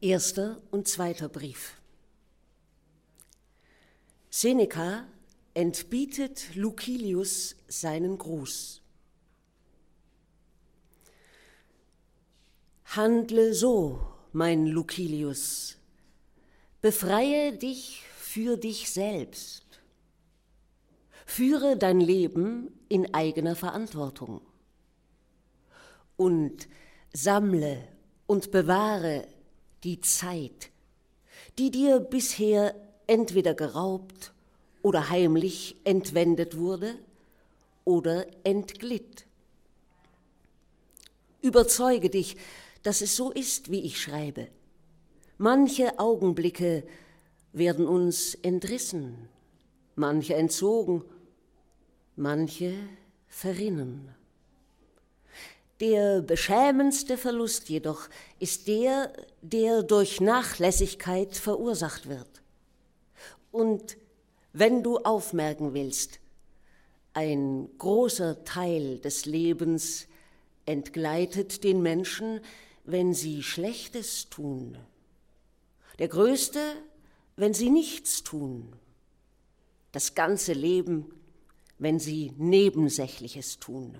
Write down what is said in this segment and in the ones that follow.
Erster und zweiter Brief. Seneca entbietet Lucilius seinen Gruß. Handle so, mein Lucilius, befreie dich für dich selbst, führe dein Leben in eigener Verantwortung und sammle und bewahre die Zeit, die dir bisher entweder geraubt oder heimlich entwendet wurde oder entglitt. Überzeuge dich, dass es so ist, wie ich schreibe. Manche Augenblicke werden uns entrissen, manche entzogen, manche verrinnen. Der beschämendste Verlust jedoch ist der, der durch Nachlässigkeit verursacht wird. Und wenn du aufmerken willst, ein großer Teil des Lebens entgleitet den Menschen, wenn sie Schlechtes tun. Der größte, wenn sie nichts tun. Das ganze Leben, wenn sie Nebensächliches tun.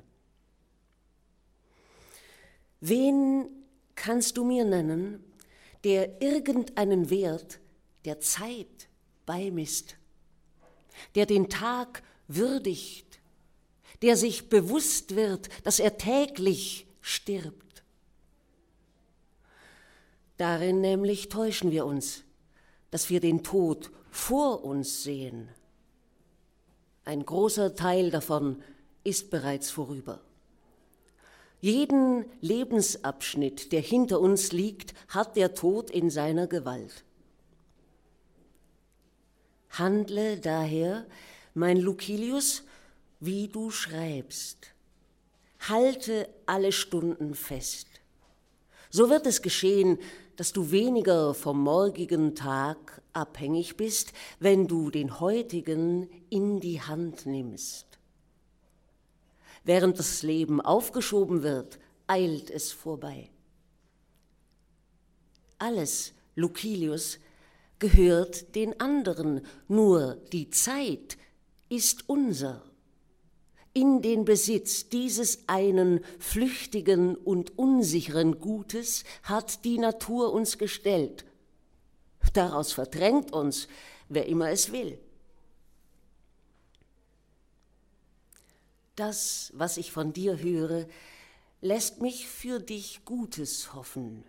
Wen kannst du mir nennen, der irgendeinen Wert der Zeit beimisst, der den Tag würdigt, der sich bewusst wird, dass er täglich stirbt? Darin nämlich täuschen wir uns, dass wir den Tod vor uns sehen. Ein großer Teil davon ist bereits vorüber. Jeden Lebensabschnitt, der hinter uns liegt, hat der Tod in seiner Gewalt. Handle daher, mein Lucilius, wie du schreibst. Halte alle Stunden fest. So wird es geschehen, dass du weniger vom morgigen Tag abhängig bist, wenn du den heutigen in die Hand nimmst. Während das Leben aufgeschoben wird, eilt es vorbei. Alles, Lucilius, gehört den anderen, nur die Zeit ist unser. In den Besitz dieses einen flüchtigen und unsicheren Gutes hat die Natur uns gestellt. Daraus verdrängt uns, wer immer es will. Das, was ich von dir höre, lässt mich für dich Gutes hoffen.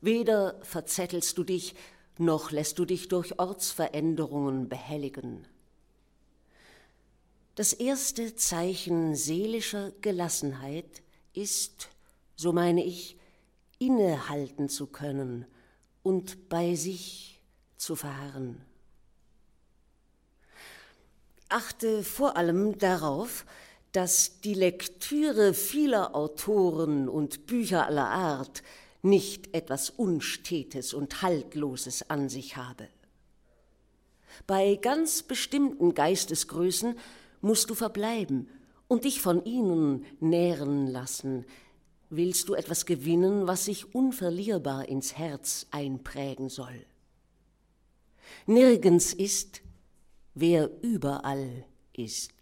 Weder verzettelst du dich, noch lässt du dich durch Ortsveränderungen behelligen. Das erste Zeichen seelischer Gelassenheit ist, so meine ich, innehalten zu können und bei sich zu verharren. Achte vor allem darauf, dass die Lektüre vieler Autoren und Bücher aller Art nicht etwas Unstetes und Haltloses an sich habe. Bei ganz bestimmten Geistesgrößen musst du verbleiben und dich von ihnen nähren lassen, willst du etwas gewinnen, was sich unverlierbar ins Herz einprägen soll. Nirgends ist, wer überall ist.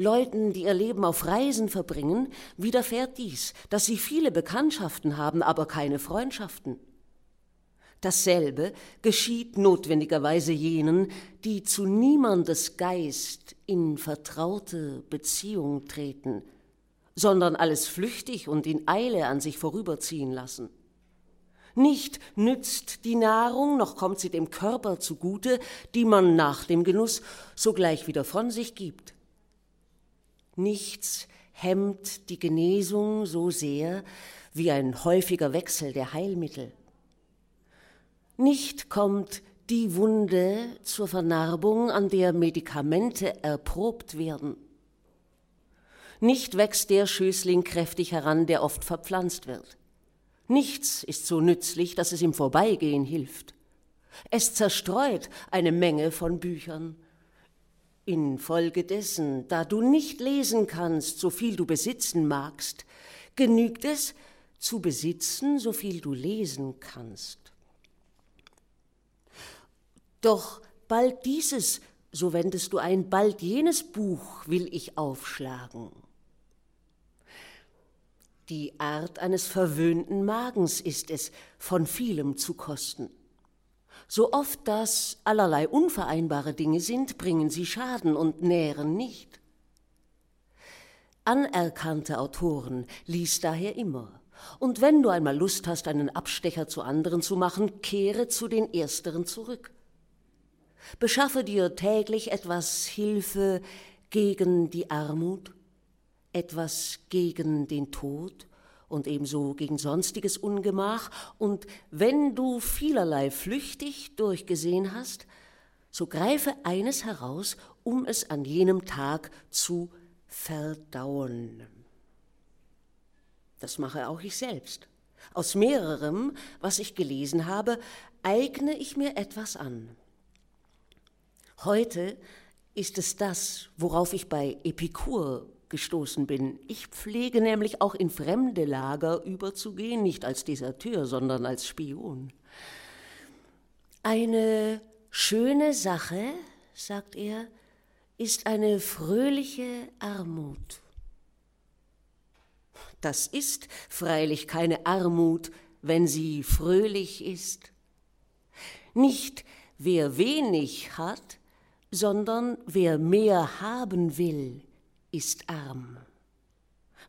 Leuten, die ihr Leben auf Reisen verbringen, widerfährt dies, dass sie viele Bekanntschaften haben, aber keine Freundschaften. Dasselbe geschieht notwendigerweise jenen, die zu niemandes Geist in vertraute Beziehung treten, sondern alles flüchtig und in Eile an sich vorüberziehen lassen. Nicht nützt die Nahrung, noch kommt sie dem Körper zugute, die man nach dem Genuss sogleich wieder von sich gibt. Nichts hemmt die Genesung so sehr wie ein häufiger Wechsel der Heilmittel. Nicht kommt die Wunde zur Vernarbung, an der Medikamente erprobt werden. Nicht wächst der Schößling kräftig heran, der oft verpflanzt wird. Nichts ist so nützlich, dass es im Vorbeigehen hilft. Es zerstreut eine Menge von Büchern, Infolgedessen, da du nicht lesen kannst, so viel du besitzen magst, genügt es, zu besitzen, so viel du lesen kannst. Doch bald dieses, so wendest du ein, bald jenes Buch will ich aufschlagen. Die Art eines verwöhnten Magens ist es, von vielem zu kosten. So oft das allerlei unvereinbare Dinge sind, bringen sie Schaden und nähren nicht. Anerkannte Autoren lies daher immer. Und wenn du einmal Lust hast, einen Abstecher zu anderen zu machen, kehre zu den Ersteren zurück. Beschaffe dir täglich etwas Hilfe gegen die Armut, etwas gegen den Tod und ebenso gegen sonstiges Ungemach, und wenn du vielerlei flüchtig durchgesehen hast, so greife eines heraus, um es an jenem Tag zu verdauen. Das mache auch ich selbst. Aus mehrerem, was ich gelesen habe, eigne ich mir etwas an. Heute ist es das, worauf ich bei Epikur gestoßen bin. Ich pflege nämlich auch in fremde Lager überzugehen, nicht als Deserteur, sondern als Spion. Eine schöne Sache, sagt er, ist eine fröhliche Armut. Das ist freilich keine Armut, wenn sie fröhlich ist. Nicht wer wenig hat, sondern wer mehr haben will, ist arm.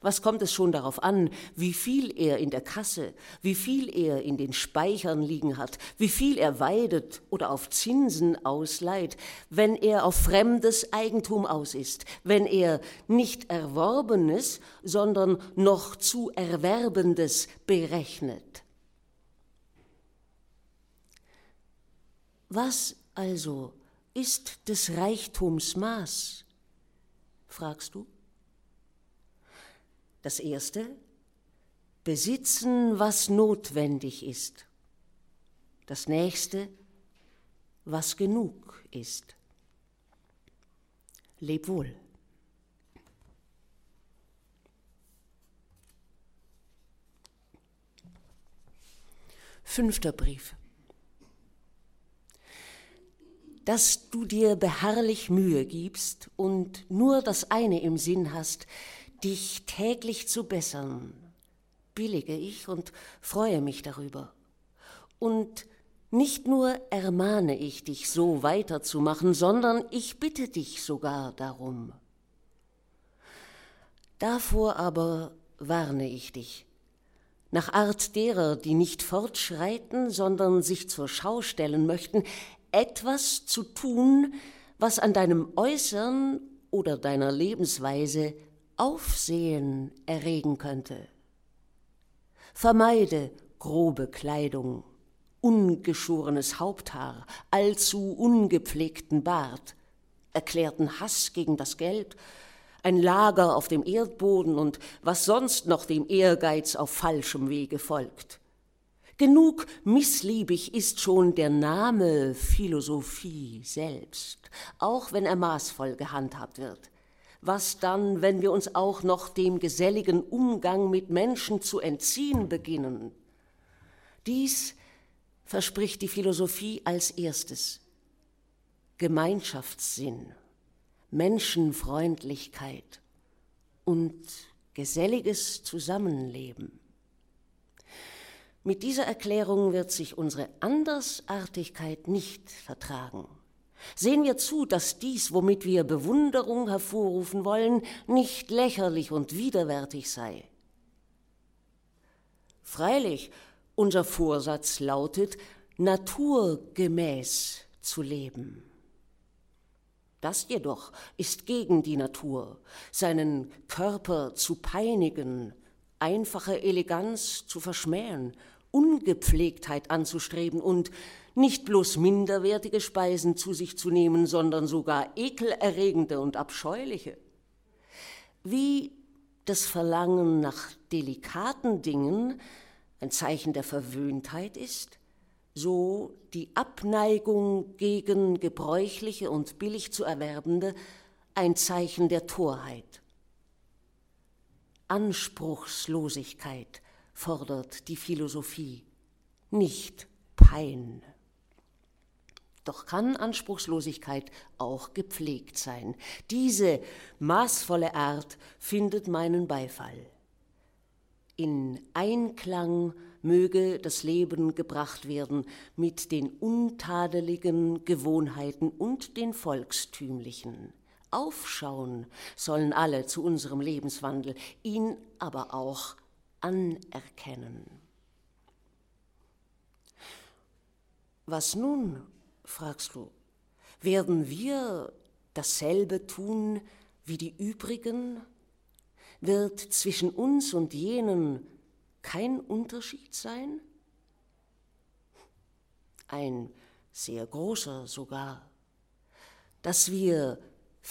Was kommt es schon darauf an, wie viel er in der Kasse, wie viel er in den Speichern liegen hat, wie viel er weidet oder auf Zinsen ausleiht, wenn er auf fremdes Eigentum aus ist, wenn er nicht Erworbenes, sondern noch zu Erwerbendes berechnet? Was also ist des Reichtums Maß? Fragst du? Das erste, besitzen, was notwendig ist. Das nächste, was genug ist. Leb wohl. Fünfter Brief. Dass du dir beharrlich Mühe gibst und nur das eine im Sinn hast, dich täglich zu bessern, billige ich und freue mich darüber. Und nicht nur ermahne ich dich, so weiterzumachen, sondern ich bitte dich sogar darum. Davor aber warne ich dich, nach Art derer, die nicht fortschreiten, sondern sich zur Schau stellen möchten, etwas zu tun, was an deinem Äußern oder deiner Lebensweise Aufsehen erregen könnte. Vermeide grobe Kleidung, ungeschorenes Haupthaar, allzu ungepflegten Bart, erklärten Hass gegen das Geld, ein Lager auf dem Erdboden und was sonst noch dem Ehrgeiz auf falschem Wege folgt. Genug missliebig ist schon der Name Philosophie selbst, auch wenn er maßvoll gehandhabt wird was dann, wenn wir uns auch noch dem geselligen Umgang mit Menschen zu entziehen beginnen? Dies verspricht die Philosophie als erstes. Gemeinschaftssinn, Menschenfreundlichkeit und geselliges Zusammenleben. Mit dieser Erklärung wird sich unsere Andersartigkeit nicht vertragen. Sehen wir zu, dass dies, womit wir Bewunderung hervorrufen wollen, nicht lächerlich und widerwärtig sei. Freilich, unser Vorsatz lautet, naturgemäß zu leben. Das jedoch ist gegen die Natur, seinen Körper zu peinigen, einfache Eleganz zu verschmähen, Ungepflegtheit anzustreben und nicht bloß minderwertige Speisen zu sich zu nehmen, sondern sogar ekelerregende und abscheuliche. Wie das Verlangen nach delikaten Dingen ein Zeichen der Verwöhntheit ist, so die Abneigung gegen gebräuchliche und billig zu erwerbende ein Zeichen der Torheit. Anspruchslosigkeit fordert die Philosophie, nicht Pein. Doch kann Anspruchslosigkeit auch gepflegt sein. Diese maßvolle Art findet meinen Beifall. In Einklang möge das Leben gebracht werden mit den untadeligen Gewohnheiten und den volkstümlichen. Aufschauen sollen alle zu unserem Lebenswandel, ihn aber auch anerkennen. Was nun, fragst du, werden wir dasselbe tun wie die übrigen? Wird zwischen uns und jenen kein Unterschied sein? Ein sehr großer sogar. Dass wir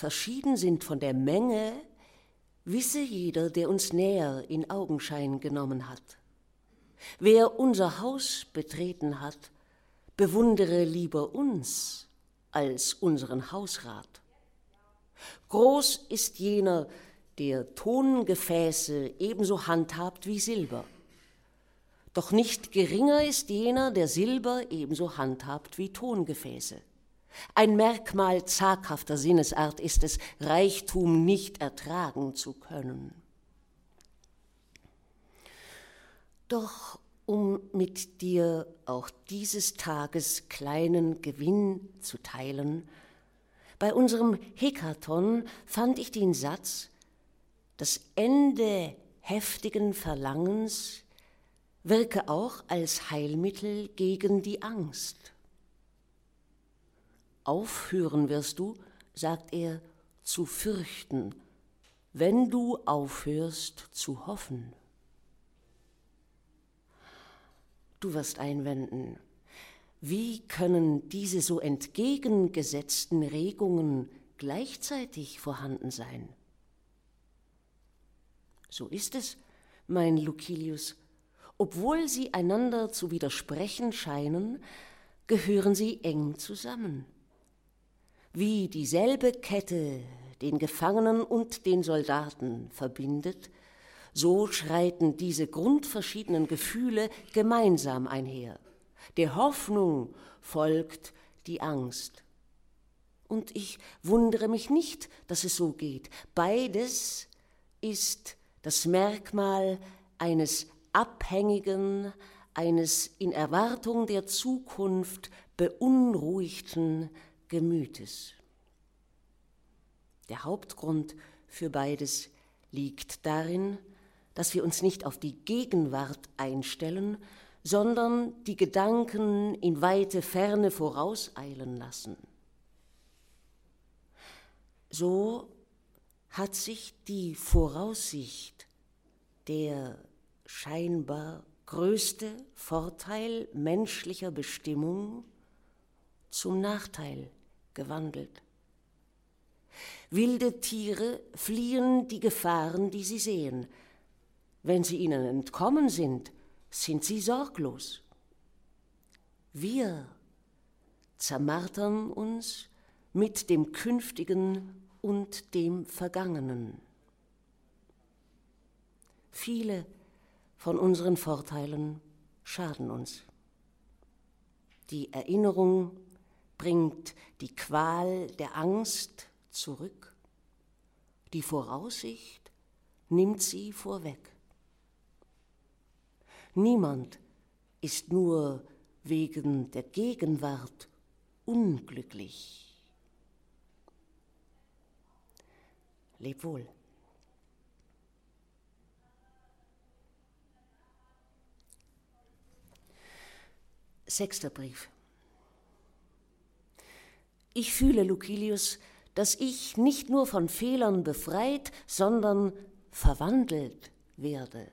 verschieden sind von der Menge, wisse jeder, der uns näher in Augenschein genommen hat. Wer unser Haus betreten hat, bewundere lieber uns als unseren Hausrat. Groß ist jener, der Tongefäße ebenso handhabt wie Silber. Doch nicht geringer ist jener, der Silber ebenso handhabt wie Tongefäße. Ein Merkmal zaghafter Sinnesart ist es, Reichtum nicht ertragen zu können. Doch um mit dir auch dieses Tages kleinen Gewinn zu teilen, bei unserem Hekaton fand ich den Satz, das Ende heftigen Verlangens wirke auch als Heilmittel gegen die Angst. Aufhören wirst du, sagt er, zu fürchten, wenn du aufhörst zu hoffen. Du wirst einwenden, wie können diese so entgegengesetzten Regungen gleichzeitig vorhanden sein? So ist es, mein Lucilius. Obwohl sie einander zu widersprechen scheinen, gehören sie eng zusammen. Wie dieselbe Kette den Gefangenen und den Soldaten verbindet, so schreiten diese grundverschiedenen Gefühle gemeinsam einher. Der Hoffnung folgt die Angst. Und ich wundere mich nicht, dass es so geht. Beides ist das Merkmal eines abhängigen, eines in Erwartung der Zukunft beunruhigten Gemütes. Der Hauptgrund für beides liegt darin, dass wir uns nicht auf die Gegenwart einstellen, sondern die Gedanken in weite Ferne vorauseilen lassen. So hat sich die Voraussicht, der scheinbar größte Vorteil menschlicher Bestimmung, zum Nachteil gewandelt. Wilde Tiere fliehen die Gefahren, die sie sehen. Wenn sie ihnen entkommen sind, sind sie sorglos. Wir zermartern uns mit dem Künftigen und dem Vergangenen. Viele von unseren Vorteilen schaden uns. Die Erinnerung bringt die Qual der Angst zurück, die Voraussicht nimmt sie vorweg. Niemand ist nur wegen der Gegenwart unglücklich. Leb wohl. Sechster Brief. Ich fühle, Lucilius, dass ich nicht nur von Fehlern befreit, sondern verwandelt werde.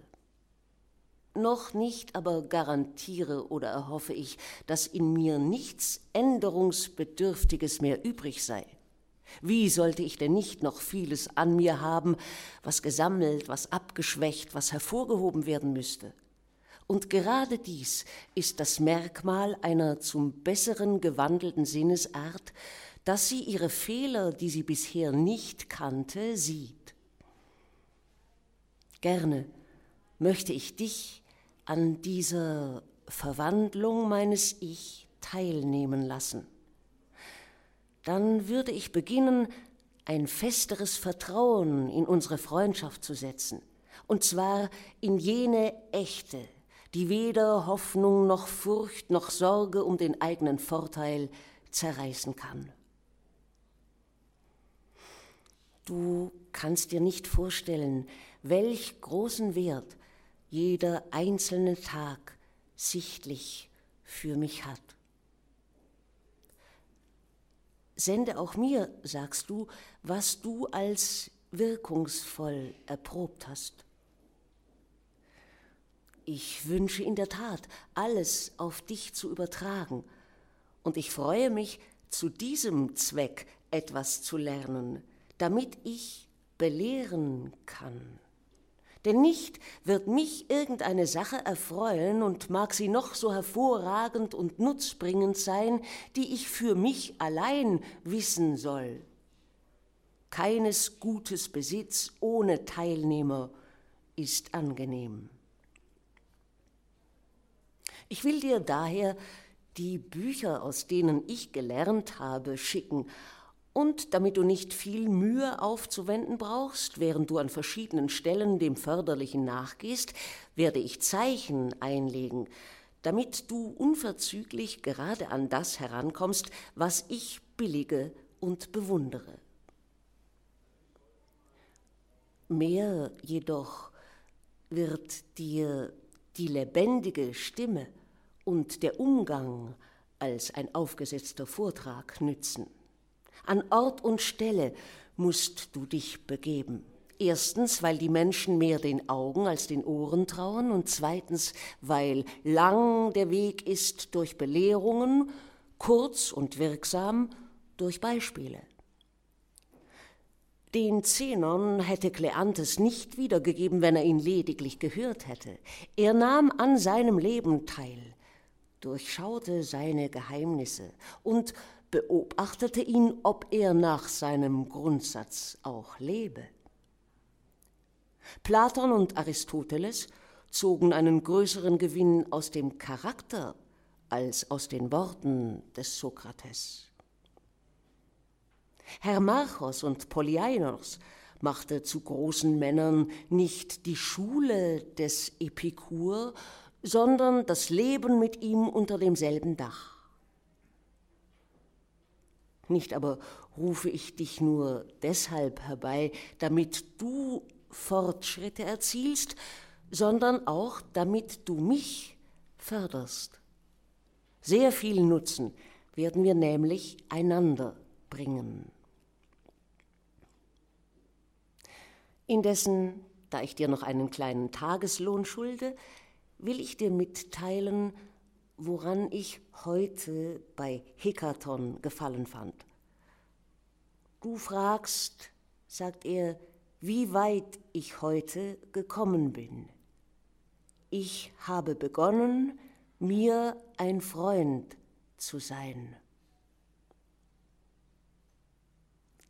Noch nicht aber garantiere oder erhoffe ich, dass in mir nichts Änderungsbedürftiges mehr übrig sei. Wie sollte ich denn nicht noch vieles an mir haben, was gesammelt, was abgeschwächt, was hervorgehoben werden müsste? Und gerade dies ist das Merkmal einer zum Besseren gewandelten Sinnesart, dass sie ihre Fehler, die sie bisher nicht kannte, sieht. Gerne möchte ich dich an dieser Verwandlung meines Ich teilnehmen lassen. Dann würde ich beginnen, ein festeres Vertrauen in unsere Freundschaft zu setzen, und zwar in jene echte, die weder Hoffnung noch Furcht noch Sorge um den eigenen Vorteil zerreißen kann. Du kannst dir nicht vorstellen, welch großen Wert jeder einzelne Tag sichtlich für mich hat. Sende auch mir, sagst du, was du als wirkungsvoll erprobt hast. Ich wünsche in der Tat, alles auf dich zu übertragen, und ich freue mich, zu diesem Zweck etwas zu lernen, damit ich belehren kann. Denn nicht wird mich irgendeine Sache erfreuen und mag sie noch so hervorragend und nutzbringend sein, die ich für mich allein wissen soll. Keines Gutes Besitz ohne Teilnehmer ist angenehm. Ich will dir daher die Bücher, aus denen ich gelernt habe, schicken, und damit du nicht viel Mühe aufzuwenden brauchst, während du an verschiedenen Stellen dem Förderlichen nachgehst, werde ich Zeichen einlegen, damit du unverzüglich gerade an das herankommst, was ich billige und bewundere. Mehr jedoch wird dir die lebendige Stimme und der Umgang als ein aufgesetzter Vortrag nützen. An Ort und Stelle musst du dich begeben. Erstens, weil die Menschen mehr den Augen als den Ohren trauen und zweitens, weil lang der Weg ist durch Belehrungen, kurz und wirksam durch Beispiele. Den Zenon hätte Kleanthes nicht wiedergegeben, wenn er ihn lediglich gehört hätte. Er nahm an seinem Leben teil, durchschaute seine Geheimnisse und beobachtete ihn, ob er nach seinem Grundsatz auch lebe. Platon und Aristoteles zogen einen größeren Gewinn aus dem Charakter als aus den Worten des Sokrates. Hermarchos und Polyainos machte zu großen Männern nicht die Schule des Epikur, sondern das Leben mit ihm unter demselben Dach. Nicht aber rufe ich dich nur deshalb herbei, damit du Fortschritte erzielst, sondern auch damit du mich förderst. Sehr viel Nutzen werden wir nämlich einander bringen. Indessen, da ich dir noch einen kleinen Tageslohn schulde, will ich dir mitteilen, woran ich heute bei Hekaton gefallen fand. Du fragst, sagt er, wie weit ich heute gekommen bin. Ich habe begonnen, mir ein Freund zu sein.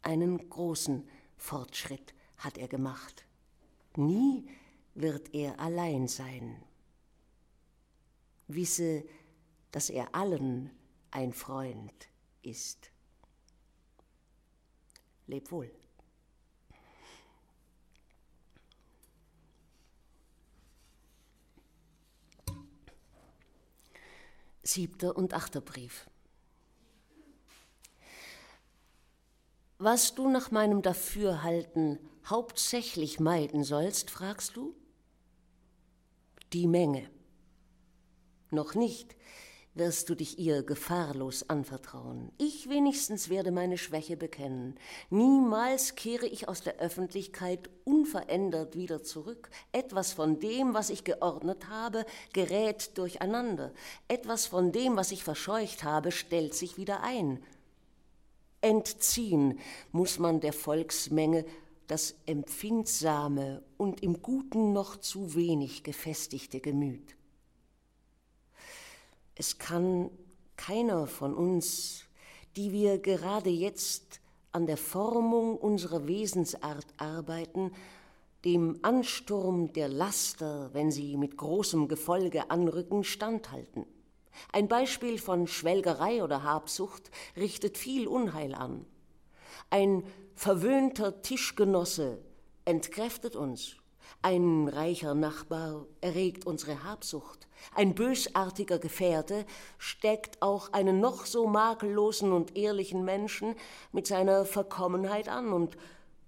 Einen großen Fortschritt hat er gemacht. Nie wird er allein sein wisse, dass er allen ein Freund ist. Leb wohl. Siebter und achter Brief. Was du nach meinem Dafürhalten hauptsächlich meiden sollst, fragst du? Die Menge. Noch nicht wirst du dich ihr gefahrlos anvertrauen. Ich wenigstens werde meine Schwäche bekennen. Niemals kehre ich aus der Öffentlichkeit unverändert wieder zurück. Etwas von dem, was ich geordnet habe, gerät durcheinander. Etwas von dem, was ich verscheucht habe, stellt sich wieder ein. Entziehen muss man der Volksmenge das empfindsame und im Guten noch zu wenig gefestigte Gemüt. Es kann keiner von uns, die wir gerade jetzt an der Formung unserer Wesensart arbeiten, dem Ansturm der Laster, wenn sie mit großem Gefolge anrücken, standhalten. Ein Beispiel von Schwelgerei oder Habsucht richtet viel Unheil an. Ein verwöhnter Tischgenosse entkräftet uns. Ein reicher Nachbar erregt unsere Habsucht. Ein bösartiger Gefährte steckt auch einen noch so makellosen und ehrlichen Menschen mit seiner Verkommenheit an. Und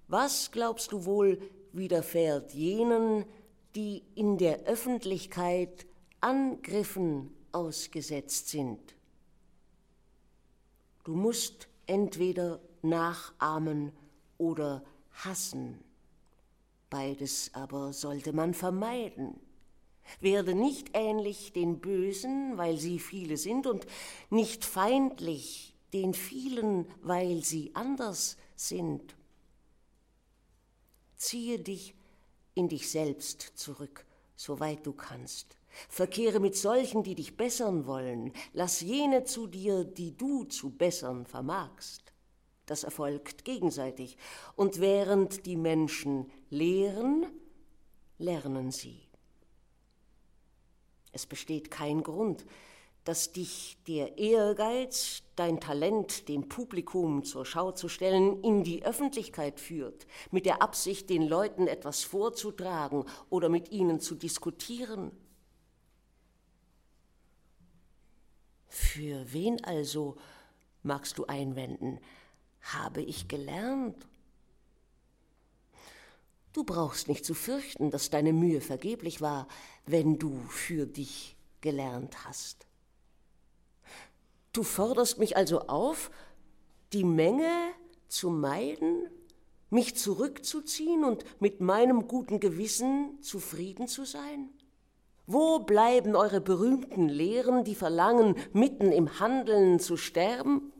was, glaubst du wohl, widerfährt jenen, die in der Öffentlichkeit Angriffen ausgesetzt sind? Du musst entweder nachahmen oder hassen. Beides aber sollte man vermeiden. Werde nicht ähnlich den Bösen, weil sie viele sind, und nicht feindlich den vielen, weil sie anders sind. Ziehe dich in dich selbst zurück, soweit du kannst. Verkehre mit solchen, die dich bessern wollen. Lass jene zu dir, die du zu bessern vermagst. Das erfolgt gegenseitig. Und während die Menschen lehren, lernen sie. Es besteht kein Grund, dass dich der Ehrgeiz, dein Talent dem Publikum zur Schau zu stellen, in die Öffentlichkeit führt, mit der Absicht, den Leuten etwas vorzutragen oder mit ihnen zu diskutieren. Für wen also, magst du einwenden, habe ich gelernt. Du brauchst nicht zu fürchten, dass deine Mühe vergeblich war, wenn du für dich gelernt hast. Du forderst mich also auf, die Menge zu meiden, mich zurückzuziehen und mit meinem guten Gewissen zufrieden zu sein? Wo bleiben eure berühmten Lehren, die verlangen, mitten im Handeln zu sterben?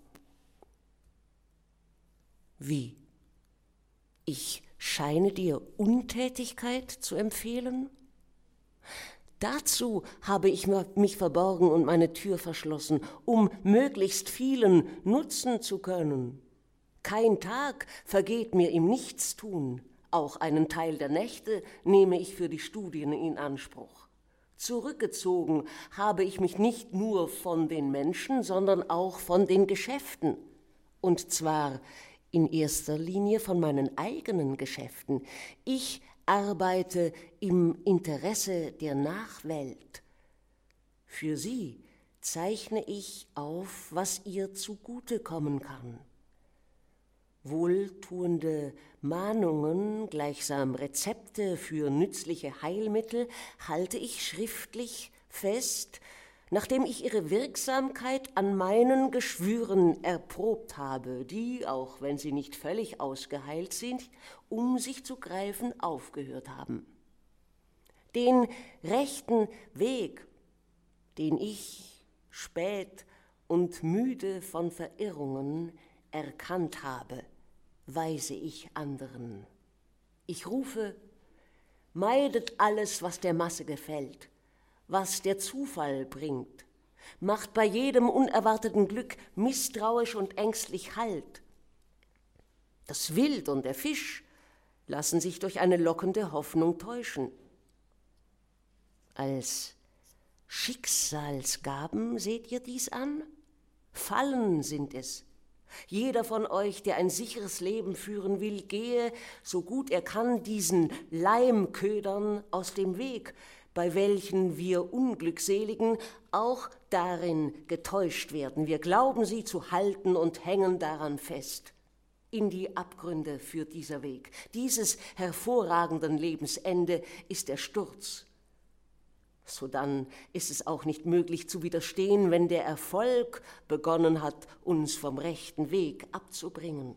Wie? Ich scheine dir Untätigkeit zu empfehlen? Dazu habe ich mich verborgen und meine Tür verschlossen, um möglichst vielen nutzen zu können. Kein Tag vergeht mir im Nichtstun, auch einen Teil der Nächte nehme ich für die Studien in Anspruch. Zurückgezogen habe ich mich nicht nur von den Menschen, sondern auch von den Geschäften, und zwar in erster Linie von meinen eigenen Geschäften. Ich arbeite im Interesse der Nachwelt. Für sie zeichne ich auf, was ihr zugute kommen kann. Wohltuende Mahnungen, gleichsam Rezepte für nützliche Heilmittel, halte ich schriftlich fest, nachdem ich ihre Wirksamkeit an meinen Geschwüren erprobt habe, die, auch wenn sie nicht völlig ausgeheilt sind, um sich zu greifen aufgehört haben. Den rechten Weg, den ich spät und müde von Verirrungen erkannt habe, weise ich anderen. Ich rufe, meidet alles, was der Masse gefällt, was der Zufall bringt, macht bei jedem unerwarteten Glück misstrauisch und ängstlich Halt. Das Wild und der Fisch lassen sich durch eine lockende Hoffnung täuschen. Als Schicksalsgaben seht ihr dies an? Fallen sind es. Jeder von euch, der ein sicheres Leben führen will, gehe, so gut er kann, diesen Leimködern aus dem Weg, bei welchen wir Unglückseligen auch darin getäuscht werden. Wir glauben sie zu halten und hängen daran fest. In die Abgründe führt dieser Weg. Dieses hervorragenden Lebensende ist der Sturz. Sodann ist es auch nicht möglich zu widerstehen, wenn der Erfolg begonnen hat, uns vom rechten Weg abzubringen.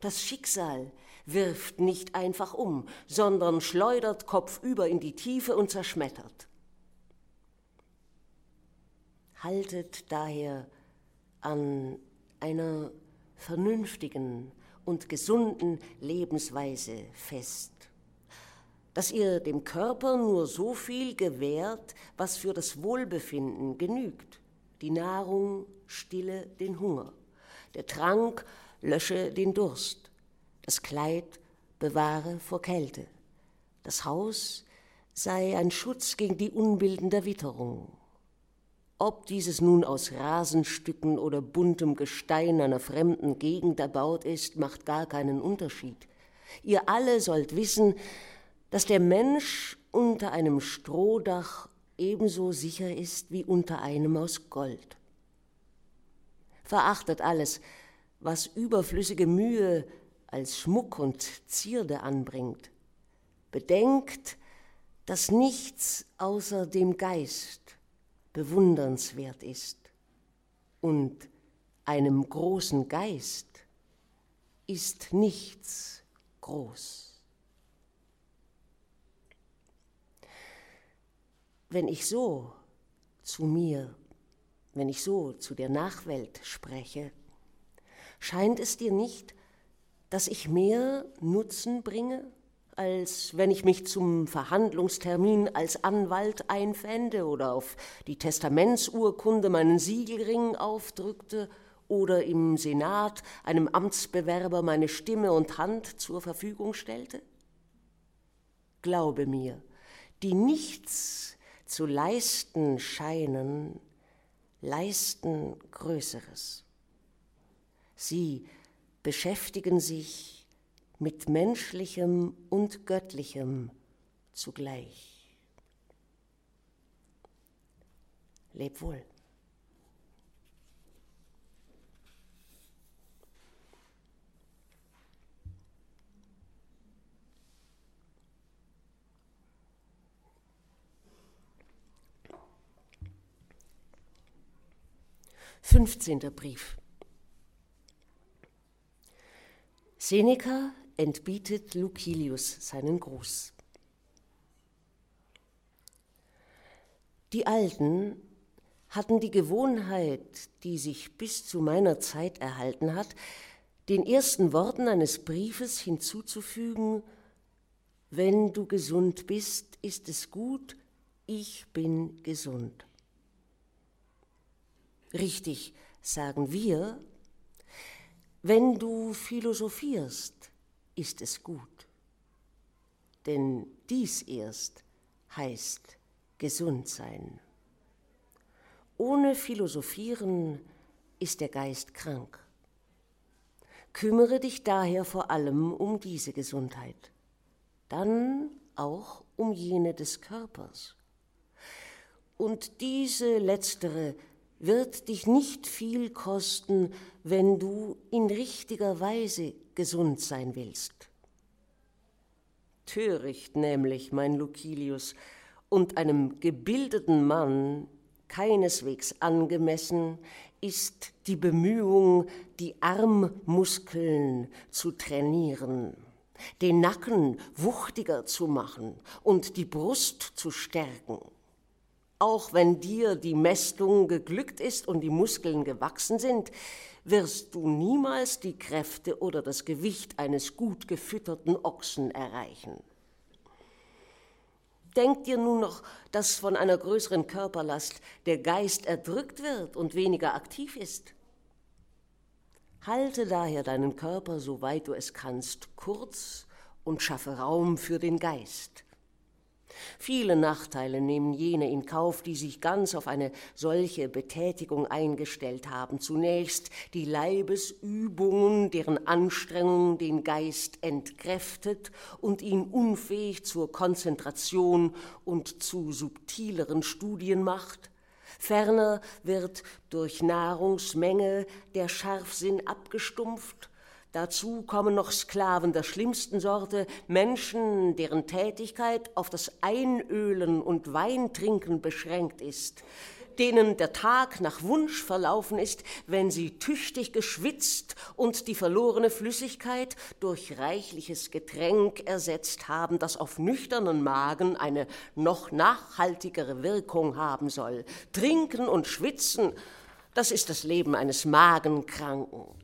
Das Schicksal wirft nicht einfach um, sondern schleudert kopfüber in die Tiefe und zerschmettert. Haltet daher an einer vernünftigen und gesunden Lebensweise fest, dass ihr dem Körper nur so viel gewährt, was für das Wohlbefinden genügt. Die Nahrung stille den Hunger, der Trank lösche den Durst, das Kleid bewahre vor Kälte. Das Haus sei ein Schutz gegen die Unbilden der Witterung. Ob dieses nun aus Rasenstücken oder buntem Gestein einer fremden Gegend erbaut ist, macht gar keinen Unterschied. Ihr alle sollt wissen, dass der Mensch unter einem Strohdach ebenso sicher ist wie unter einem aus Gold. Verachtet alles, was überflüssige Mühe als Schmuck und Zierde anbringt. Bedenkt, dass nichts außer dem Geist bewundernswert ist. Und einem großen Geist ist nichts groß. Wenn ich so zu mir, wenn ich so zu der Nachwelt spreche, scheint es dir nicht, dass ich mehr Nutzen bringe als wenn ich mich zum Verhandlungstermin als Anwalt einfände oder auf die Testamentsurkunde meinen Siegelring aufdrückte oder im Senat einem Amtsbewerber meine Stimme und Hand zur Verfügung stellte? Glaube mir, die nichts zu leisten scheinen, leisten Größeres. Sie beschäftigen sich mit menschlichem und göttlichem zugleich. Leb wohl. Fünfzehnter Brief. Seneca entbietet Lucilius seinen Gruß. Die Alten hatten die Gewohnheit, die sich bis zu meiner Zeit erhalten hat, den ersten Worten eines Briefes hinzuzufügen, wenn du gesund bist, ist es gut, ich bin gesund. Richtig sagen wir, wenn du philosophierst, ist es gut. Denn dies erst heißt gesund sein. Ohne Philosophieren ist der Geist krank. Kümmere dich daher vor allem um diese Gesundheit, dann auch um jene des Körpers. Und diese letztere wird dich nicht viel kosten, wenn du in richtiger Weise gesund sein willst. Töricht nämlich, mein Lucilius, und einem gebildeten Mann keineswegs angemessen ist die Bemühung, die Armmuskeln zu trainieren, den Nacken wuchtiger zu machen und die Brust zu stärken auch wenn dir die Mästung geglückt ist und die Muskeln gewachsen sind, wirst du niemals die Kräfte oder das Gewicht eines gut gefütterten Ochsen erreichen. Denk dir nun noch, dass von einer größeren Körperlast der Geist erdrückt wird und weniger aktiv ist. Halte daher deinen Körper, soweit du es kannst, kurz und schaffe Raum für den Geist. Viele Nachteile nehmen jene in Kauf, die sich ganz auf eine solche Betätigung eingestellt haben. Zunächst die Leibesübungen, deren Anstrengung den Geist entkräftet und ihn unfähig zur Konzentration und zu subtileren Studien macht. Ferner wird durch Nahrungsmenge der Scharfsinn abgestumpft Dazu kommen noch Sklaven der schlimmsten Sorte, Menschen, deren Tätigkeit auf das Einölen und Weintrinken beschränkt ist, denen der Tag nach Wunsch verlaufen ist, wenn sie tüchtig geschwitzt und die verlorene Flüssigkeit durch reichliches Getränk ersetzt haben, das auf nüchternen Magen eine noch nachhaltigere Wirkung haben soll. Trinken und schwitzen, das ist das Leben eines Magenkranken.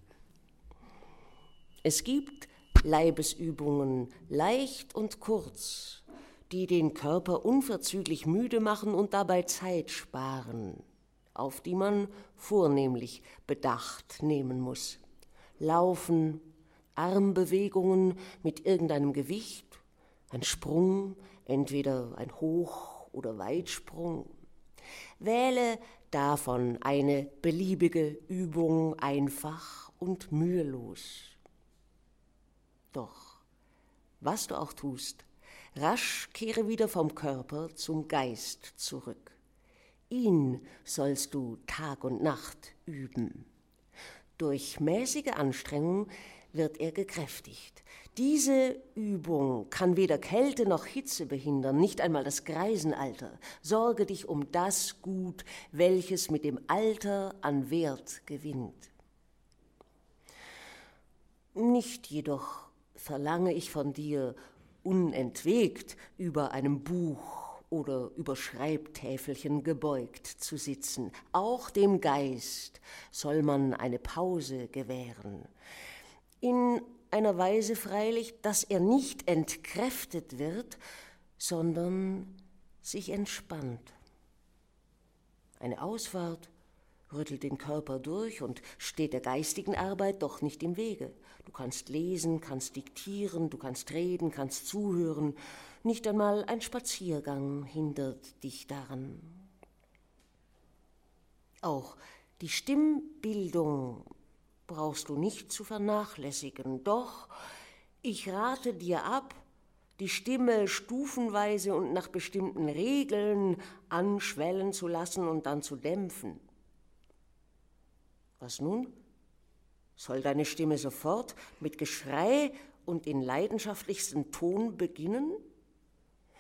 Es gibt Leibesübungen, leicht und kurz, die den Körper unverzüglich müde machen und dabei Zeit sparen, auf die man vornehmlich Bedacht nehmen muss. Laufen, Armbewegungen mit irgendeinem Gewicht, ein Sprung, entweder ein Hoch- oder Weitsprung. Wähle davon eine beliebige Übung einfach und mühelos. Doch, was du auch tust, rasch kehre wieder vom Körper zum Geist zurück. Ihn sollst du Tag und Nacht üben. Durch mäßige Anstrengung wird er gekräftigt. Diese Übung kann weder Kälte noch Hitze behindern, nicht einmal das Greisenalter. Sorge dich um das Gut, welches mit dem Alter an Wert gewinnt. Nicht jedoch verlange ich von dir, unentwegt über einem Buch oder über Schreibtäfelchen gebeugt zu sitzen. Auch dem Geist soll man eine Pause gewähren. In einer Weise freilich, dass er nicht entkräftet wird, sondern sich entspannt. Eine Ausfahrt rüttelt den Körper durch und steht der geistigen Arbeit doch nicht im Wege. Du kannst lesen, kannst diktieren, du kannst reden, kannst zuhören, nicht einmal ein Spaziergang hindert dich daran. Auch die Stimmbildung brauchst du nicht zu vernachlässigen, doch ich rate dir ab, die Stimme stufenweise und nach bestimmten Regeln anschwellen zu lassen und dann zu dämpfen. Was nun? Soll deine Stimme sofort mit Geschrei und in leidenschaftlichsten Ton beginnen?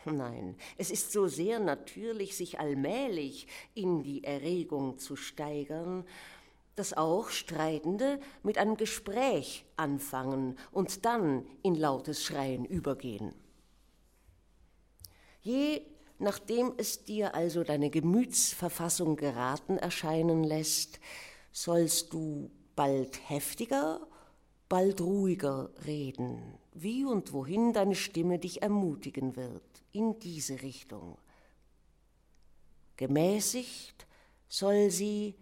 Nein, es ist so sehr natürlich, sich allmählich in die Erregung zu steigern, dass auch Streitende mit einem Gespräch anfangen und dann in lautes Schreien übergehen. Je nachdem es dir also deine Gemütsverfassung geraten erscheinen lässt, sollst du bald heftiger, bald ruhiger reden, wie und wohin deine Stimme dich ermutigen wird, in diese Richtung. Gemäßigt soll sie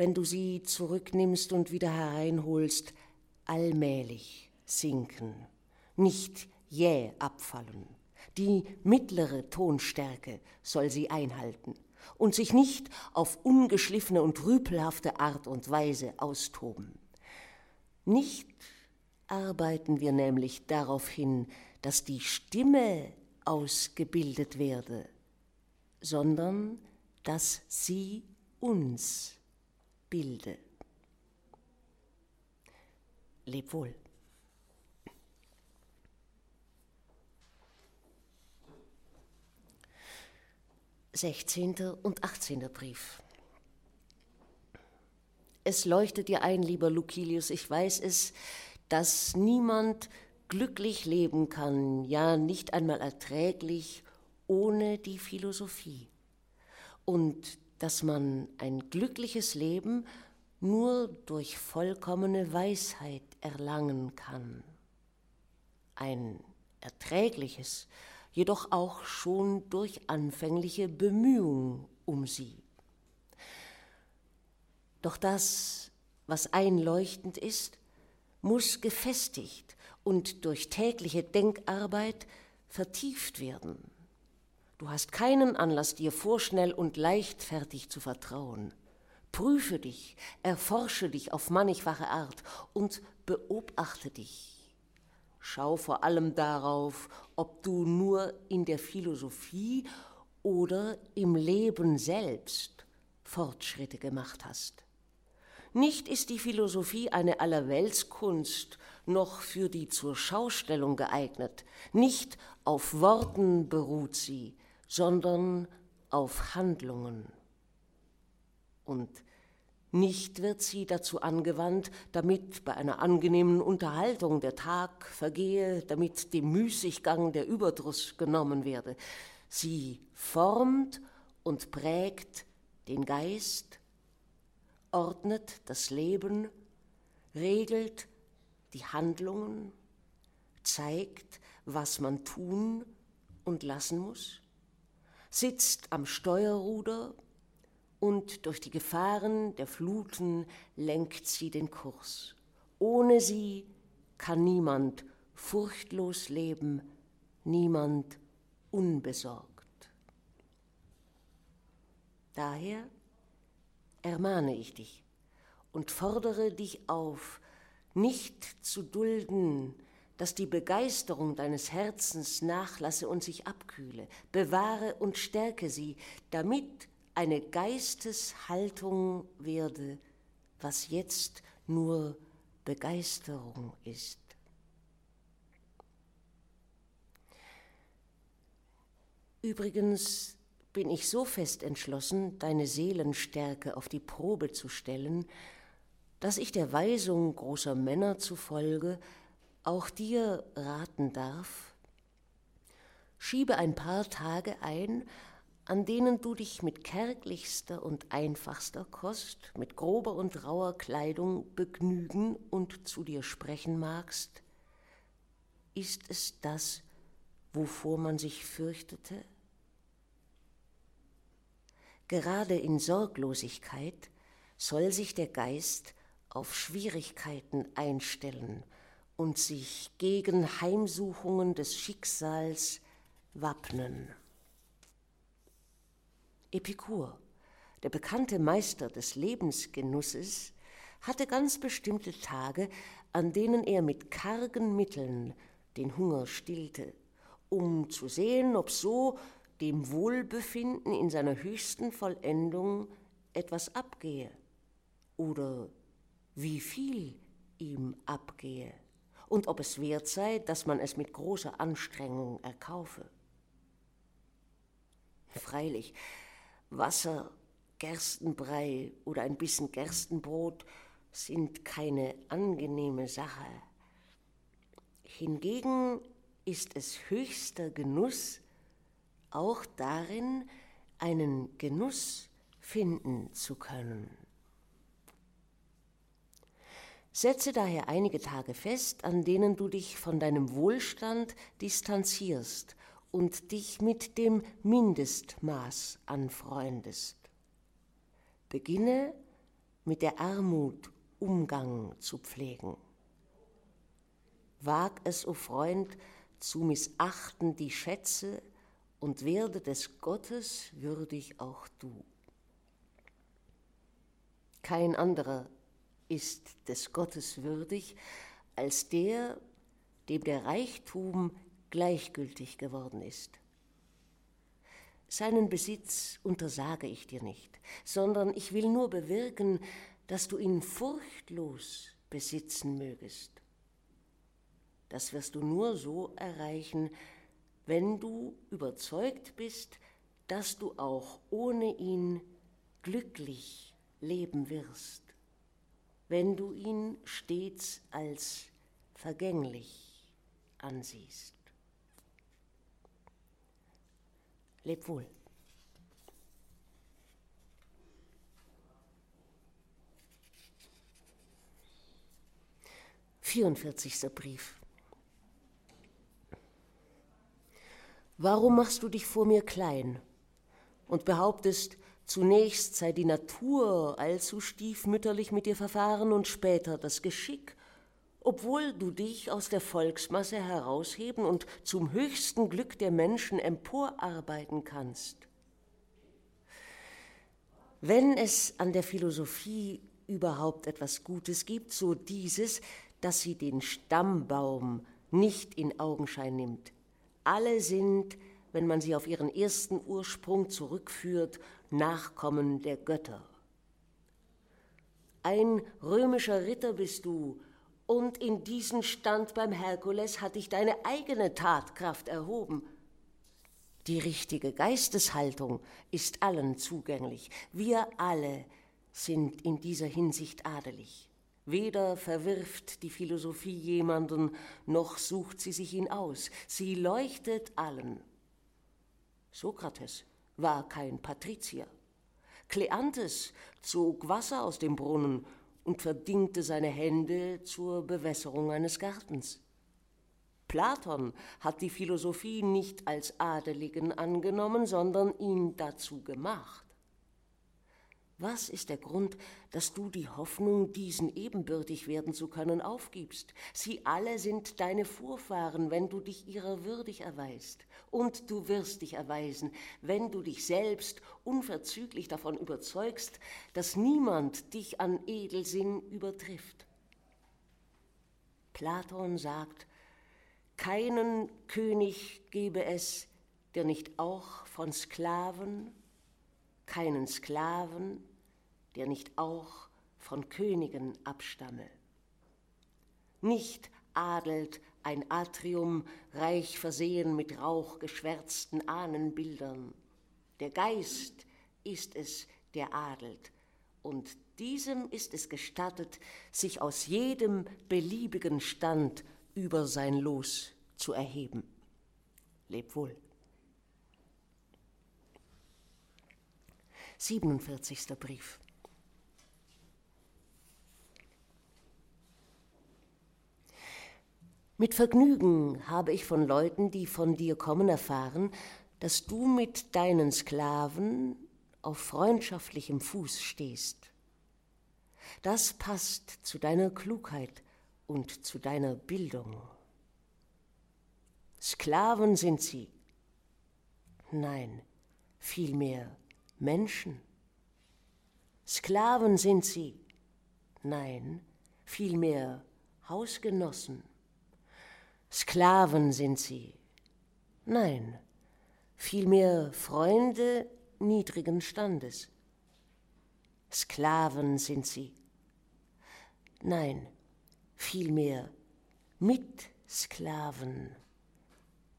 wenn du sie zurücknimmst und wieder hereinholst, allmählich sinken, nicht jäh abfallen. Die mittlere Tonstärke soll sie einhalten und sich nicht auf ungeschliffene und rüpelhafte Art und Weise austoben. Nicht arbeiten wir nämlich darauf hin, dass die Stimme ausgebildet werde, sondern dass sie uns bilde. Leb wohl. Sechzehnter und achtzehnter Brief. Es leuchtet dir ein, lieber Lucilius, ich weiß es, dass niemand glücklich leben kann, ja nicht einmal erträglich, ohne die Philosophie. Und dass man ein glückliches Leben nur durch vollkommene Weisheit erlangen kann. Ein erträgliches, jedoch auch schon durch anfängliche Bemühung um sie. Doch das, was einleuchtend ist, muss gefestigt und durch tägliche Denkarbeit vertieft werden. Du hast keinen Anlass, dir vorschnell und leichtfertig zu vertrauen. Prüfe dich, erforsche dich auf mannigfache Art und beobachte dich. Schau vor allem darauf, ob du nur in der Philosophie oder im Leben selbst Fortschritte gemacht hast. Nicht ist die Philosophie eine Allerweltskunst, noch für die zur Schaustellung geeignet, nicht auf Worten beruht sie, sondern auf Handlungen. Und nicht wird sie dazu angewandt, damit bei einer angenehmen Unterhaltung der Tag vergehe, damit dem Müßiggang der Überdruss genommen werde. Sie formt und prägt den Geist, ordnet das Leben, regelt die Handlungen, zeigt, was man tun und lassen muss sitzt am Steuerruder und durch die Gefahren der Fluten lenkt sie den Kurs. Ohne sie kann niemand furchtlos leben, niemand unbesorgt. Daher ermahne ich dich und fordere dich auf, nicht zu dulden, dass die Begeisterung deines Herzens nachlasse und sich abkühle. Bewahre und stärke sie, damit eine Geisteshaltung werde, was jetzt nur Begeisterung ist. Übrigens bin ich so fest entschlossen, deine Seelenstärke auf die Probe zu stellen, dass ich der Weisung großer Männer zufolge auch dir raten darf, schiebe ein paar Tage ein, an denen du dich mit kärglichster und einfachster Kost, mit grober und rauer Kleidung begnügen und zu dir sprechen magst, ist es das, wovor man sich fürchtete? Gerade in Sorglosigkeit soll sich der Geist auf Schwierigkeiten einstellen und sich gegen Heimsuchungen des Schicksals wappnen. Epikur, der bekannte Meister des Lebensgenusses, hatte ganz bestimmte Tage, an denen er mit kargen Mitteln den Hunger stillte, um zu sehen, ob so dem Wohlbefinden in seiner höchsten Vollendung etwas abgehe oder wie viel ihm abgehe und ob es wert sei, dass man es mit großer Anstrengung erkaufe. Freilich, Wasser, Gerstenbrei oder ein bisschen Gerstenbrot sind keine angenehme Sache. Hingegen ist es höchster Genuss, auch darin einen Genuss finden zu können. Setze daher einige Tage fest, an denen du dich von deinem Wohlstand distanzierst und dich mit dem Mindestmaß anfreundest. Beginne mit der Armut Umgang zu pflegen. Wag es, o oh Freund, zu missachten die Schätze und werde des Gottes würdig auch du. Kein anderer ist des Gottes würdig als der, dem der Reichtum gleichgültig geworden ist. Seinen Besitz untersage ich dir nicht, sondern ich will nur bewirken, dass du ihn furchtlos besitzen mögest. Das wirst du nur so erreichen, wenn du überzeugt bist, dass du auch ohne ihn glücklich leben wirst wenn du ihn stets als vergänglich ansiehst. Leb wohl. Vierundvierzigster Brief. Warum machst du dich vor mir klein und behauptest, Zunächst sei die Natur allzu stiefmütterlich mit dir verfahren und später das Geschick, obwohl du dich aus der Volksmasse herausheben und zum höchsten Glück der Menschen emporarbeiten kannst. Wenn es an der Philosophie überhaupt etwas Gutes gibt, so dieses, dass sie den Stammbaum nicht in Augenschein nimmt. Alle sind, wenn man sie auf ihren ersten Ursprung zurückführt, Nachkommen der Götter. Ein römischer Ritter bist du, und in diesen Stand beim Herkules hat dich deine eigene Tatkraft erhoben. Die richtige Geisteshaltung ist allen zugänglich. Wir alle sind in dieser Hinsicht adelig. Weder verwirft die Philosophie jemanden, noch sucht sie sich ihn aus. Sie leuchtet allen. Sokrates war kein Patrizier. Kleanthes zog Wasser aus dem Brunnen und verdingte seine Hände zur Bewässerung eines Gartens. Platon hat die Philosophie nicht als Adeligen angenommen, sondern ihn dazu gemacht. Was ist der Grund, dass du die Hoffnung, diesen ebenbürtig werden zu können, aufgibst? Sie alle sind deine Vorfahren, wenn du dich ihrer würdig erweist. Und du wirst dich erweisen, wenn du dich selbst unverzüglich davon überzeugst, dass niemand dich an Edelsinn übertrifft. Platon sagt, keinen König gebe es, der nicht auch von Sklaven, keinen Sklaven, der nicht auch von Königen abstamme. Nicht adelt ein Atrium reich versehen mit rauchgeschwärzten Ahnenbildern. Der Geist ist es, der adelt, und diesem ist es gestattet, sich aus jedem beliebigen Stand über sein Los zu erheben. Leb wohl. 47. Brief. Mit Vergnügen habe ich von Leuten, die von dir kommen, erfahren, dass du mit deinen Sklaven auf freundschaftlichem Fuß stehst. Das passt zu deiner Klugheit und zu deiner Bildung. Sklaven sind sie. Nein, vielmehr Menschen. Sklaven sind sie. Nein, vielmehr Hausgenossen. Sklaven sind sie. Nein, vielmehr Freunde niedrigen Standes. Sklaven sind sie. Nein, vielmehr Mitsklaven.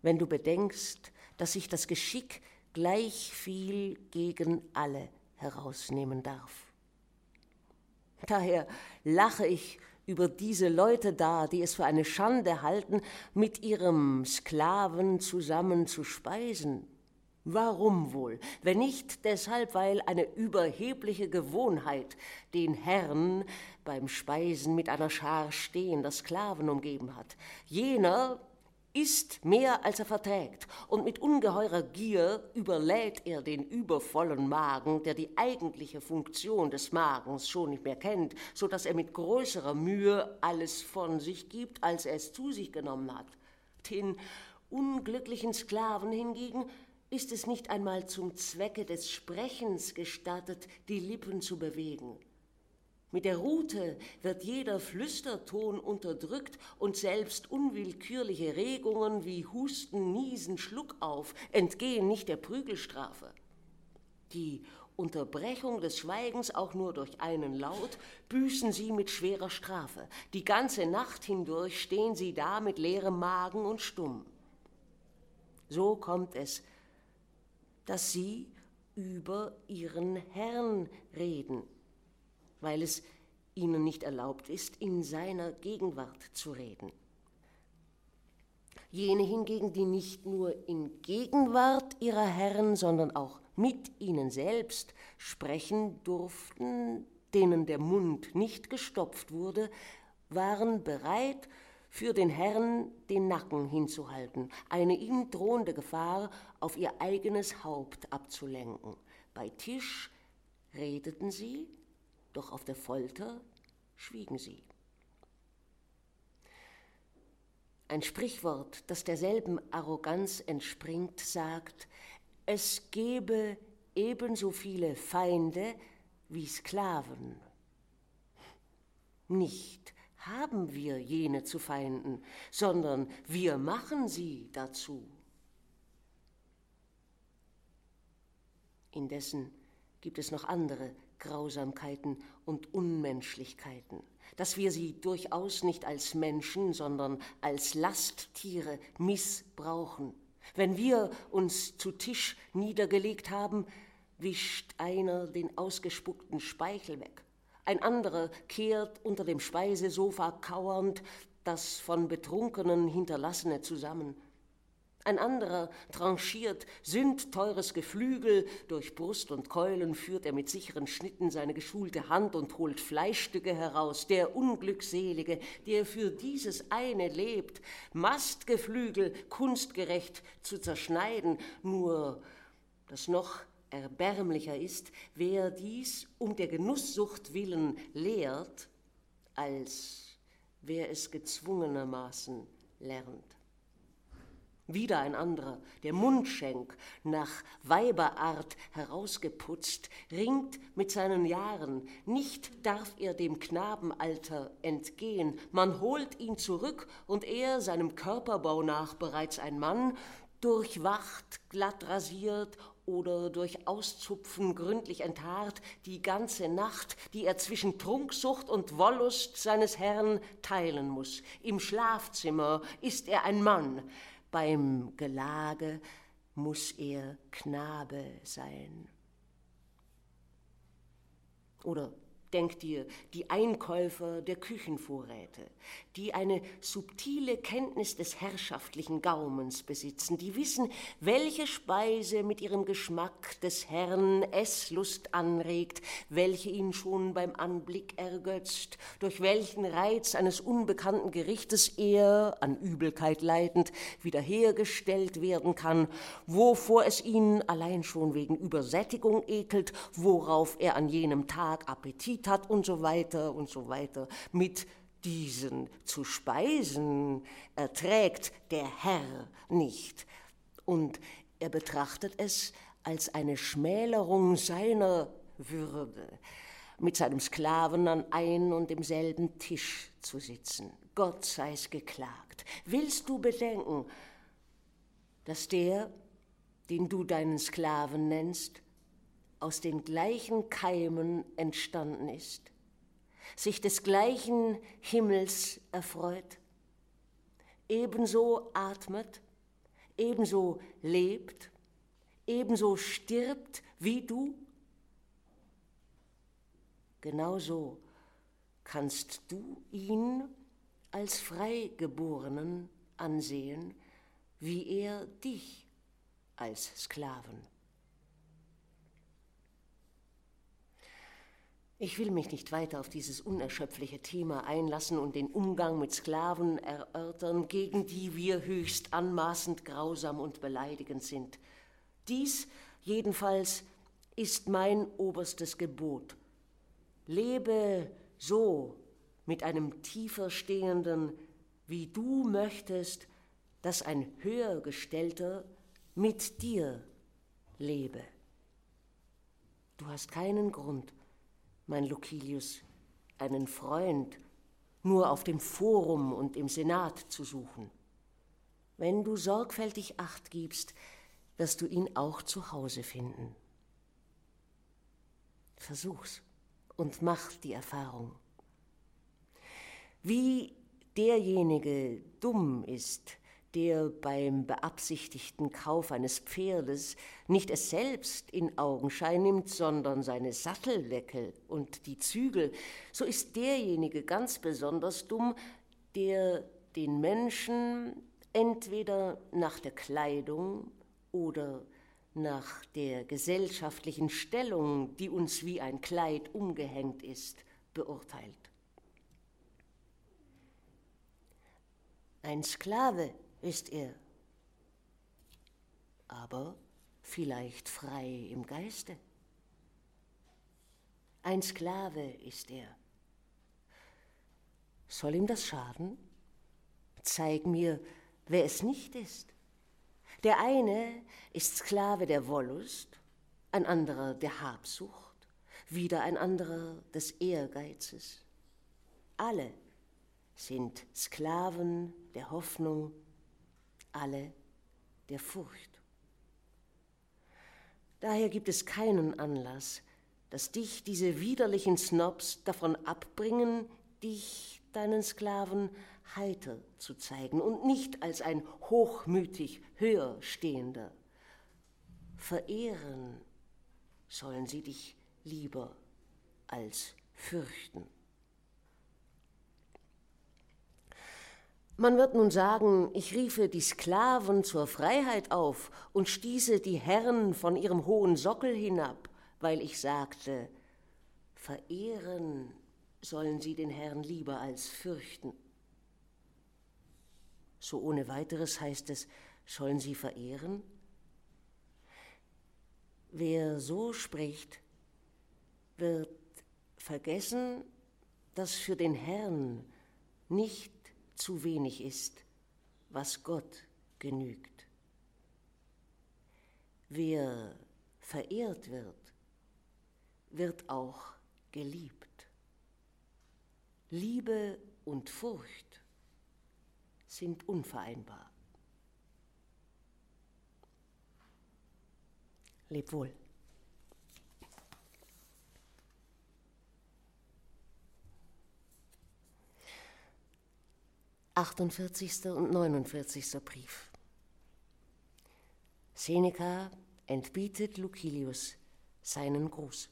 Wenn du bedenkst, dass sich das Geschick gleich viel gegen alle herausnehmen darf. Daher lache ich über diese Leute da, die es für eine Schande halten, mit ihrem Sklaven zusammen zu speisen. Warum wohl? Wenn nicht deshalb, weil eine überhebliche Gewohnheit den Herrn beim Speisen mit einer Schar stehender Sklaven umgeben hat. Jener isst mehr, als er verträgt, und mit ungeheurer Gier überlädt er den übervollen Magen, der die eigentliche Funktion des Magens schon nicht mehr kennt, so dass er mit größerer Mühe alles von sich gibt, als er es zu sich genommen hat. Den unglücklichen Sklaven hingegen ist es nicht einmal zum Zwecke des Sprechens gestattet, die Lippen zu bewegen. Mit der Rute wird jeder Flüsterton unterdrückt und selbst unwillkürliche Regungen wie Husten, Niesen, Schluckauf entgehen nicht der Prügelstrafe. Die Unterbrechung des Schweigens auch nur durch einen Laut büßen sie mit schwerer Strafe. Die ganze Nacht hindurch stehen sie da mit leerem Magen und stumm. So kommt es, dass sie über ihren Herrn reden weil es ihnen nicht erlaubt ist, in seiner Gegenwart zu reden. Jene hingegen, die nicht nur in Gegenwart ihrer Herren, sondern auch mit ihnen selbst sprechen durften, denen der Mund nicht gestopft wurde, waren bereit, für den Herrn den Nacken hinzuhalten, eine ihm drohende Gefahr auf ihr eigenes Haupt abzulenken. Bei Tisch redeten sie, doch auf der Folter schwiegen sie. Ein Sprichwort, das derselben Arroganz entspringt, sagt, es gebe ebenso viele Feinde wie Sklaven. Nicht haben wir jene zu Feinden, sondern wir machen sie dazu. Indessen gibt es noch andere Grausamkeiten und Unmenschlichkeiten, dass wir sie durchaus nicht als Menschen, sondern als Lasttiere missbrauchen. Wenn wir uns zu Tisch niedergelegt haben, wischt einer den ausgespuckten Speichel weg. Ein anderer kehrt unter dem Speisesofa kauernd das von Betrunkenen Hinterlassene zusammen. Ein anderer tranchiert sündteures Geflügel, durch Brust und Keulen führt er mit sicheren Schnitten seine geschulte Hand und holt Fleischstücke heraus. Der Unglückselige, der für dieses eine lebt, Mastgeflügel kunstgerecht zu zerschneiden, nur dass noch erbärmlicher ist, wer dies um der Genusssucht willen lehrt, als wer es gezwungenermaßen lernt. Wieder ein anderer, der Mundschenk, nach Weiberart herausgeputzt, ringt mit seinen Jahren. Nicht darf er dem Knabenalter entgehen. Man holt ihn zurück und er, seinem Körperbau nach bereits ein Mann, durchwacht, glatt rasiert oder durch Auszupfen gründlich enthaart, die ganze Nacht, die er zwischen Trunksucht und Wollust seines Herrn teilen muss. Im Schlafzimmer ist er ein Mann, beim Gelage muss er Knabe sein. Oder Denk dir, die Einkäufer der Küchenvorräte, die eine subtile Kenntnis des herrschaftlichen Gaumens besitzen, die wissen, welche Speise mit ihrem Geschmack des Herrn Esslust anregt, welche ihn schon beim Anblick ergötzt, durch welchen Reiz eines unbekannten Gerichtes er, an Übelkeit leidend, wiederhergestellt werden kann, wovor es ihn allein schon wegen Übersättigung ekelt, worauf er an jenem Tag Appetit Appetit hat und so weiter und so weiter. Mit diesen zu speisen erträgt der Herr nicht. Und er betrachtet es als eine Schmälerung seiner Würde, mit seinem Sklaven an ein und demselben Tisch zu sitzen. Gott sei's geklagt. Willst du bedenken, dass der, den du deinen Sklaven nennst, aus den gleichen Keimen entstanden ist, sich des gleichen Himmels erfreut, ebenso atmet, ebenso lebt, ebenso stirbt wie du? Genauso kannst du ihn als Freigeborenen ansehen, wie er dich als Sklaven. Ich will mich nicht weiter auf dieses unerschöpfliche Thema einlassen und den Umgang mit Sklaven erörtern, gegen die wir höchst anmaßend grausam und beleidigend sind. Dies jedenfalls ist mein oberstes Gebot. Lebe so mit einem tiefer stehenden, wie du möchtest, dass ein höhergestellter mit dir lebe. Du hast keinen Grund, mein Lucilius, einen Freund nur auf dem Forum und im Senat zu suchen. Wenn du sorgfältig Acht gibst, wirst du ihn auch zu Hause finden. Versuch's und mach die Erfahrung. Wie derjenige dumm ist, der beim beabsichtigten Kauf eines Pferdes nicht es selbst in Augenschein nimmt, sondern seine Satteldeckel und die Zügel, so ist derjenige ganz besonders dumm, der den Menschen entweder nach der Kleidung oder nach der gesellschaftlichen Stellung, die uns wie ein Kleid umgehängt ist, beurteilt. Ein Sklave ist er, aber vielleicht frei im Geiste. Ein Sklave ist er. Soll ihm das schaden? Zeig mir, wer es nicht ist. Der eine ist Sklave der Wollust, ein anderer der Habsucht, wieder ein anderer des Ehrgeizes. Alle sind Sklaven der Hoffnung alle der Furcht. Daher gibt es keinen Anlass, dass dich diese widerlichen Snobs davon abbringen, dich, deinen Sklaven, heiter zu zeigen und nicht als ein hochmütig höherstehender. Verehren sollen sie dich lieber als fürchten. Man wird nun sagen, ich riefe die Sklaven zur Freiheit auf und stieße die Herren von ihrem hohen Sockel hinab, weil ich sagte, verehren sollen sie den Herrn lieber als fürchten. So ohne weiteres heißt es, sollen sie verehren? Wer so spricht, wird vergessen, dass für den Herrn nicht zu wenig ist, was Gott genügt. Wer verehrt wird, wird auch geliebt. Liebe und Furcht sind unvereinbar. Leb wohl. Achtundvierzigster und neunundvierzigster Brief. Seneca entbietet Lucilius seinen Gruß.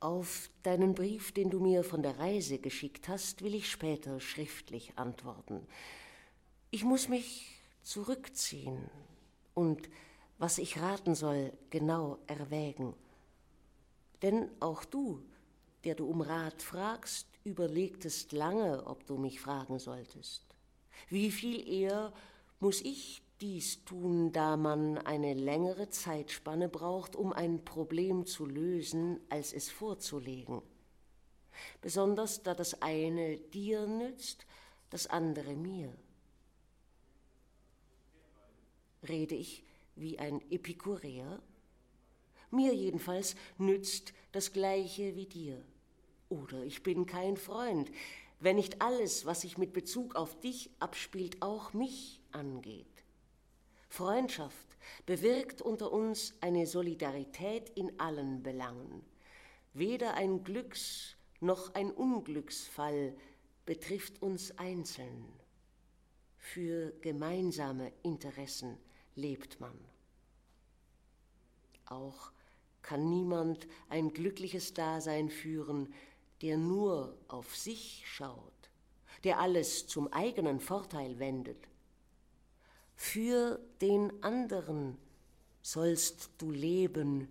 Auf deinen Brief, den du mir von der Reise geschickt hast, will ich später schriftlich antworten. Ich muss mich zurückziehen und, was ich raten soll, genau erwägen. Denn auch du, der du um Rat fragst, überlegtest lange, ob du mich fragen solltest. Wie viel eher muss ich dies tun, da man eine längere Zeitspanne braucht, um ein Problem zu lösen, als es vorzulegen. Besonders da das eine dir nützt, das andere mir. Rede ich wie ein Epikureer? Mir jedenfalls nützt das Gleiche wie dir. Oder ich bin kein Freund, wenn nicht alles, was sich mit Bezug auf dich abspielt, auch mich angeht. Freundschaft bewirkt unter uns eine Solidarität in allen Belangen. Weder ein Glücks- noch ein Unglücksfall betrifft uns einzeln. Für gemeinsame Interessen lebt man. Auch kann niemand ein glückliches Dasein führen, der nur auf sich schaut, der alles zum eigenen Vorteil wendet. Für den anderen sollst du leben,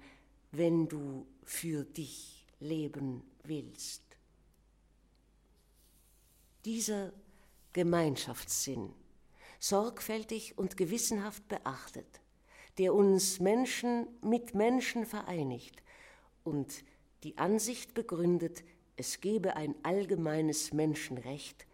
wenn du für dich leben willst. Dieser Gemeinschaftssinn, sorgfältig und gewissenhaft beachtet, der uns Menschen mit Menschen vereinigt und die Ansicht begründet, es gebe ein allgemeines Menschenrecht,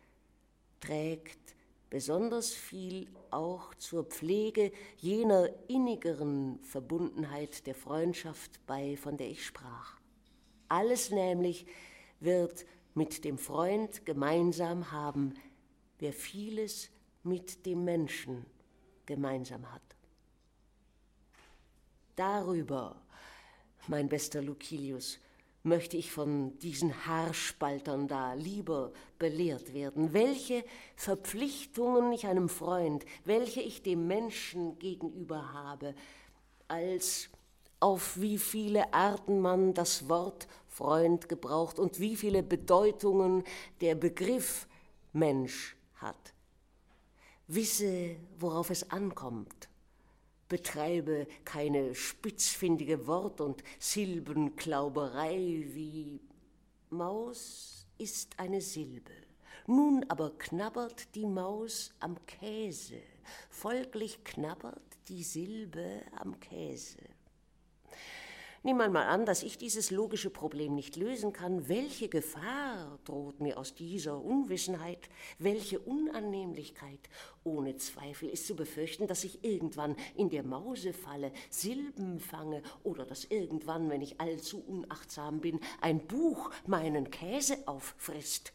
trägt besonders viel auch zur Pflege jener innigeren Verbundenheit der Freundschaft bei, von der ich sprach. Alles nämlich wird mit dem Freund gemeinsam haben, wer vieles mit dem Menschen gemeinsam hat. Darüber, mein bester Lucilius, möchte ich von diesen Haarspaltern da lieber belehrt werden, welche Verpflichtungen ich einem Freund, welche ich dem Menschen gegenüber habe, als auf wie viele Arten man das Wort Freund gebraucht und wie viele Bedeutungen der Begriff Mensch hat. Wisse, worauf es ankommt betreibe keine spitzfindige Wort- und Silbenklauberei wie Maus ist eine Silbe. Nun aber knabbert die Maus am Käse, folglich knabbert die Silbe am Käse. Nimm einmal an, dass ich dieses logische Problem nicht lösen kann. Welche Gefahr droht mir aus dieser Unwissenheit? Welche Unannehmlichkeit? Ohne Zweifel ist zu befürchten, dass ich irgendwann in der Mause falle, Silben fange oder dass irgendwann, wenn ich allzu unachtsam bin, ein Buch meinen Käse auffrisst.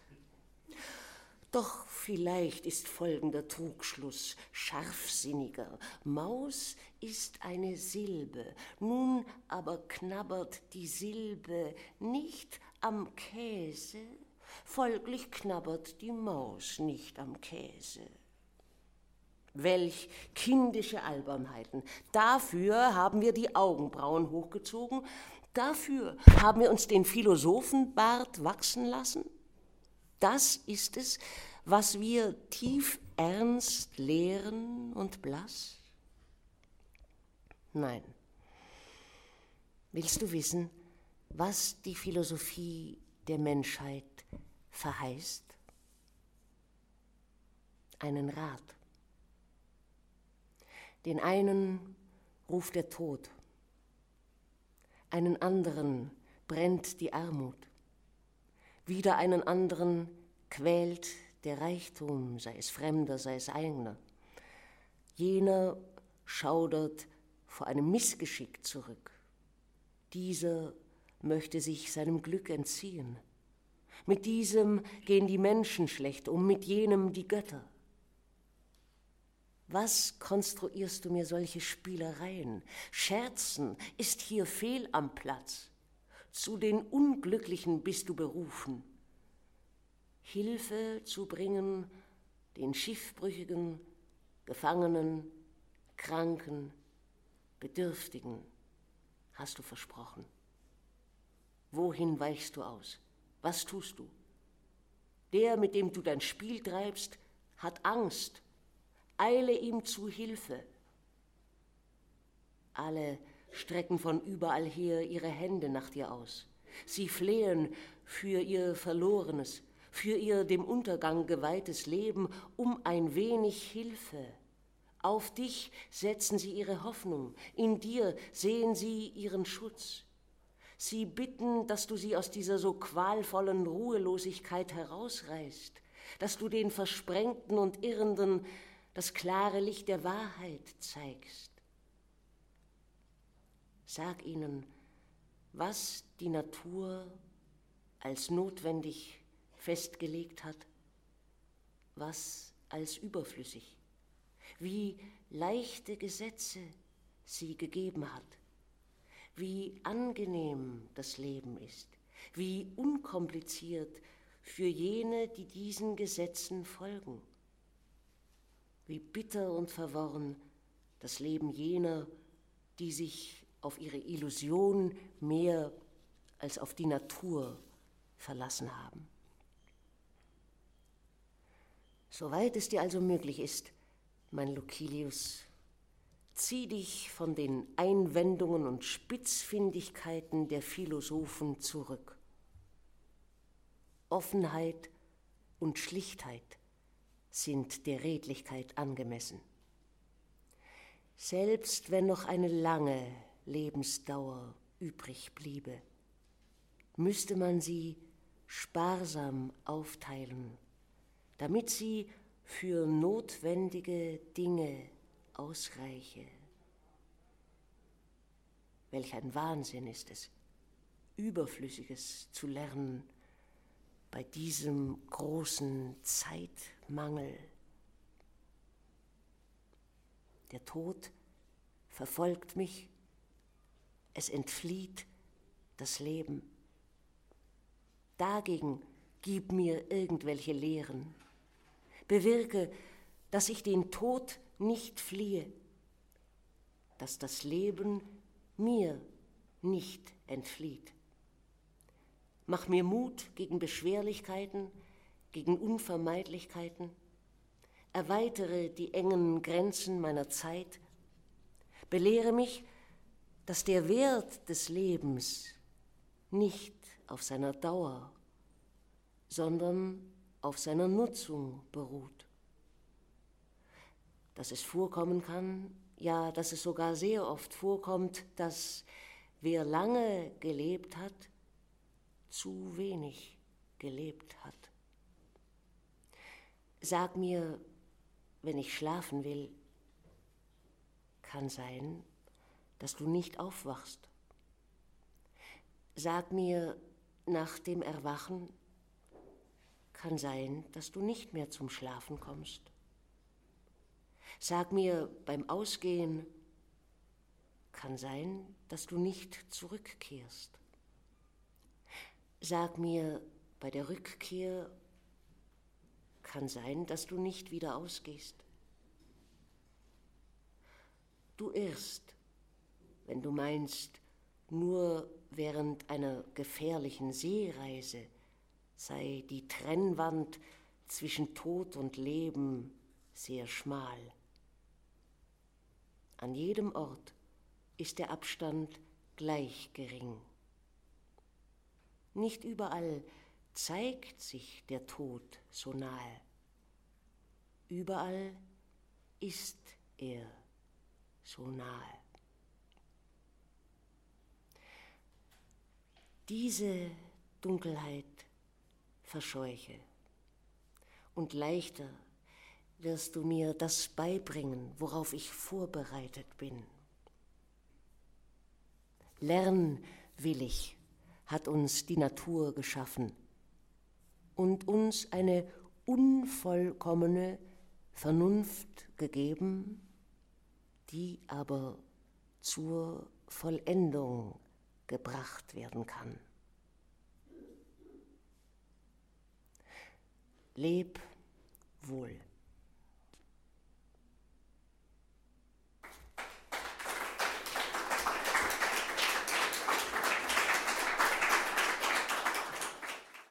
Doch vielleicht ist folgender Trugschluss scharfsinniger. Maus ist eine Silbe, nun aber knabbert die Silbe nicht am Käse, folglich knabbert die Maus nicht am Käse. Welch kindische Albernheiten. Dafür haben wir die Augenbrauen hochgezogen, dafür haben wir uns den Philosophenbart wachsen lassen. Das ist es, was wir tief ernst lehren und blass? Nein. Willst du wissen, was die Philosophie der Menschheit verheißt? Einen Rat. Den einen ruft der Tod, einen anderen brennt die Armut, wieder einen anderen quält der Reichtum, sei es fremder, sei es eigener. Jener schaudert vor einem Missgeschick zurück. Dieser möchte sich seinem Glück entziehen. Mit diesem gehen die Menschen schlecht um, mit jenem die Götter. Was konstruierst du mir solche Spielereien? Scherzen ist hier fehl am Platz. Zu den Unglücklichen bist du berufen. Hilfe zu bringen den Schiffbrüchigen, Gefangenen, Kranken, Bedürftigen, hast du versprochen. Wohin weichst du aus? Was tust du? Der, mit dem du dein Spiel treibst, hat Angst. Eile ihm zu Hilfe. Alle strecken von überall her ihre Hände nach dir aus. Sie flehen für ihr Verlorenes, für ihr dem Untergang geweihtes Leben um ein wenig Hilfe. Auf dich setzen sie ihre Hoffnung, in dir sehen sie ihren Schutz. Sie bitten, dass du sie aus dieser so qualvollen Ruhelosigkeit herausreißt, dass du den Versprengten und Irrenden das klare Licht der Wahrheit zeigst. Sag ihnen, was die Natur als notwendig festgelegt hat, was als überflüssig, wie leichte Gesetze sie gegeben hat wie angenehm das Leben ist, wie unkompliziert für jene, die diesen Gesetzen folgen, wie bitter und verworren das Leben jener, die sich auf ihre Illusion mehr als auf die Natur verlassen haben. Soweit es dir also möglich ist, mein Lucilius, Zieh dich von den Einwendungen und Spitzfindigkeiten der Philosophen zurück. Offenheit und Schlichtheit sind der Redlichkeit angemessen. Selbst wenn noch eine lange Lebensdauer übrig bliebe, müsste man sie sparsam aufteilen, damit sie für notwendige Dinge ausreiche. Welch ein Wahnsinn ist es, Überflüssiges zu lernen bei diesem großen Zeitmangel. Der Tod verfolgt mich, es entflieht das Leben. Dagegen gib mir irgendwelche Lehren, bewirke, dass ich den Tod nicht fliehe, dass das Leben mir nicht entflieht. Mach mir Mut gegen Beschwerlichkeiten, gegen Unvermeidlichkeiten, erweitere die engen Grenzen meiner Zeit, belehre mich, dass der Wert des Lebens nicht auf seiner Dauer, sondern auf seiner Nutzung beruht dass es vorkommen kann, ja, dass es sogar sehr oft vorkommt, dass wer lange gelebt hat, zu wenig gelebt hat. Sag mir, wenn ich schlafen will, kann sein, dass du nicht aufwachst. Sag mir, nach dem Erwachen, kann sein, dass du nicht mehr zum Schlafen kommst. Sag mir beim Ausgehen, kann sein, dass du nicht zurückkehrst. Sag mir bei der Rückkehr, kann sein, dass du nicht wieder ausgehst. Du irrst, wenn du meinst, nur während einer gefährlichen Seereise sei die Trennwand zwischen Tod und Leben sehr schmal. An jedem Ort ist der Abstand gleich gering. Nicht überall zeigt sich der Tod so nahe. Überall ist er so nahe. Diese Dunkelheit verscheuche und leichter wirst du mir das beibringen, worauf ich vorbereitet bin. Lernwillig hat uns die Natur geschaffen und uns eine unvollkommene Vernunft gegeben, die aber zur Vollendung gebracht werden kann. Leb wohl.